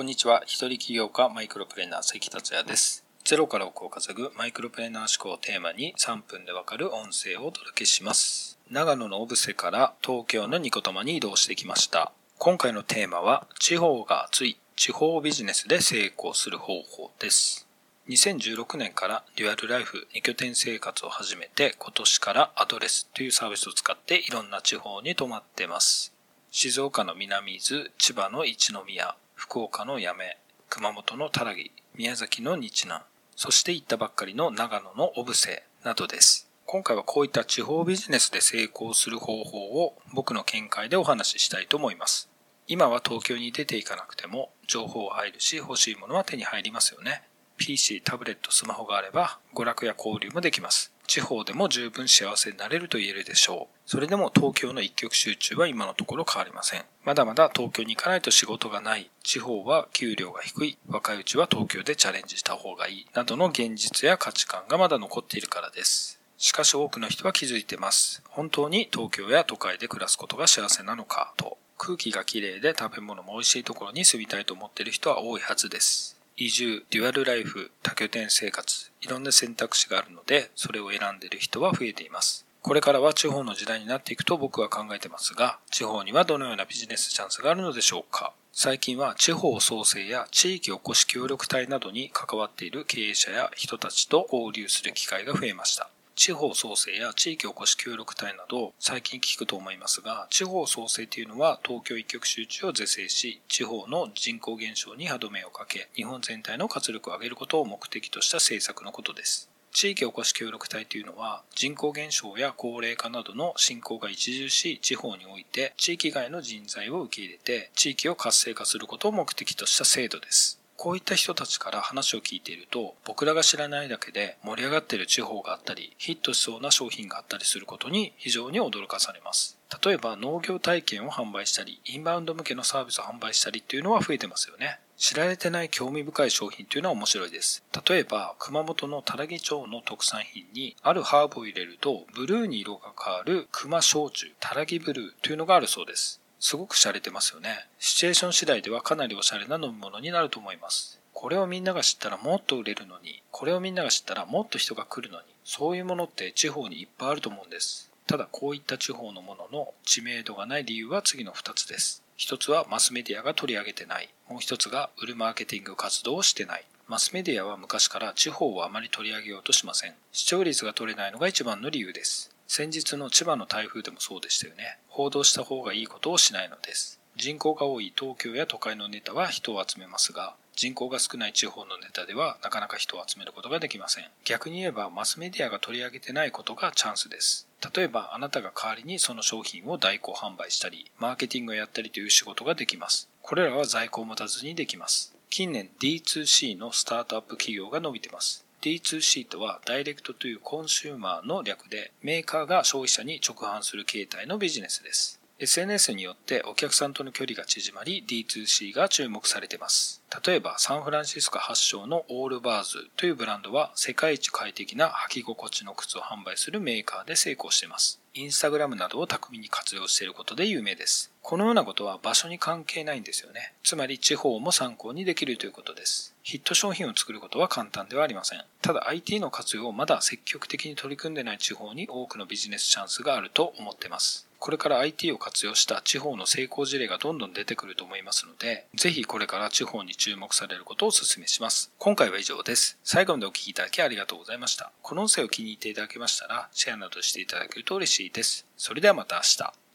こんにちは。一人起業家マイクロプレーナー関達也です。ゼロから億を稼ぐマイクロプレーナー思考をテーマに3分でわかる音声をお届けします。長野の小布施から東京のニコタマに移動してきました。今回のテーマは地方が熱い地方ビジネスで成功する方法です。2016年からデュアルライフ2拠点生活を始めて今年からアドレスというサービスを使っていろんな地方に泊まってます。静岡の南伊豆、千葉の一宮、福岡の八女、熊本の多良木、宮崎の日南、そして行ったばっかりの長野の小布施などです。今回はこういった地方ビジネスで成功する方法を僕の見解でお話ししたいと思います。今は東京に出ていかなくても情報は入るし欲しいものは手に入りますよね。PC、タブレット、スマホがあれば娯楽や交流もできます。地方でも十分幸せになれると言えるでしょう。それでも東京の一極集中は今のところ変わりません。まだまだ東京に行かないと仕事がない。地方は給料が低い。若いうちは東京でチャレンジした方がいい。などの現実や価値観がまだ残っているからです。しかし多くの人は気づいてます。本当に東京や都会で暮らすことが幸せなのかと。空気がきれいで食べ物も美味しいところに住みたいと思っている人は多いはずです。移住、デュアルライフ、多拠点生活、いろんな選択肢があるので、それを選んでいる人は増えています。これからは地方の時代になっていくと僕は考えてますが、地方にはどのようなビジネスチャンスがあるのでしょうか最近は地方創生や地域おこし協力隊などに関わっている経営者や人たちと交流する機会が増えました。地方創生や地域おこし協力隊など最近聞くと思いますが、地方創生というのは東京一極集中を是正し、地方の人口減少に歯止めをかけ、日本全体の活力を上げることを目的とした政策のことです。地域おこし協力隊というのは人口減少や高齢化などの進行が著しい地方において地域外の人材を受け入れて地域を活性化することを目的とした制度です。こういった人たちから話を聞いていると、僕らが知らないだけで盛り上がっている地方があったり、ヒットしそうな商品があったりすることに非常に驚かされます。例えば農業体験を販売したり、インバウンド向けのサービスを販売したりっていうのは増えてますよね。知られてない興味深い商品というのは面白いです。例えば、熊本のたらぎ町の特産品に、あるハーブを入れると、ブルーに色が変わる熊焼酎、たらぎブルーというのがあるそうです。すごく洒落てますよね。シチュエーション次第ではかなりおしゃれな飲み物になると思います。これをみんなが知ったらもっと売れるのに、これをみんなが知ったらもっと人が来るのに、そういうものって地方にいっぱいあると思うんです。ただこういった地方のものの知名度がない理由は次の2つです。1つはマスメディアが取り上げてない。もう1つが売るマーケティング活動をしてない。マスメディアは昔から地方をあまり取り上げようとしません。視聴率が取れないのが一番の理由です。先日の千葉の台風でもそうでしたよね。報道した方がいいことをしないのです。人口が多い東京や都会のネタは人を集めますが、人口が少ない地方のネタではなかなか人を集めることができません。逆に言えばマスメディアが取り上げてないことがチャンスです。例えばあなたが代わりにその商品を代行販売したり、マーケティングをやったりという仕事ができます。これらは在庫を持たずにできます。近年 D2C のスタートアップ企業が伸びてます。D2C とはダイレクトというコンシューマーの略でメーカーが消費者に直販する形態のビジネスです。SNS によってお客さんとの距離が縮まり D2C が注目されています。例えばサンフランシスコ発祥のオールバーズというブランドは世界一快適な履き心地の靴を販売するメーカーで成功しています。インスタグラムなどを巧みに活用していることで有名です。このようなことは場所に関係ないんですよね。つまり地方も参考にできるということです。ヒット商品を作ることは簡単ではありません。ただ IT の活用をまだ積極的に取り組んでない地方に多くのビジネスチャンスがあると思ってます。これから IT を活用した地方の成功事例がどんどん出てくると思いますので、ぜひこれから地方に注目されることをお勧めします。今回は以上です。最後までお聴きいただきありがとうございました。この音声を気に入っていただけましたら、シェアなどしていただけると嬉しいです。それではまた明日。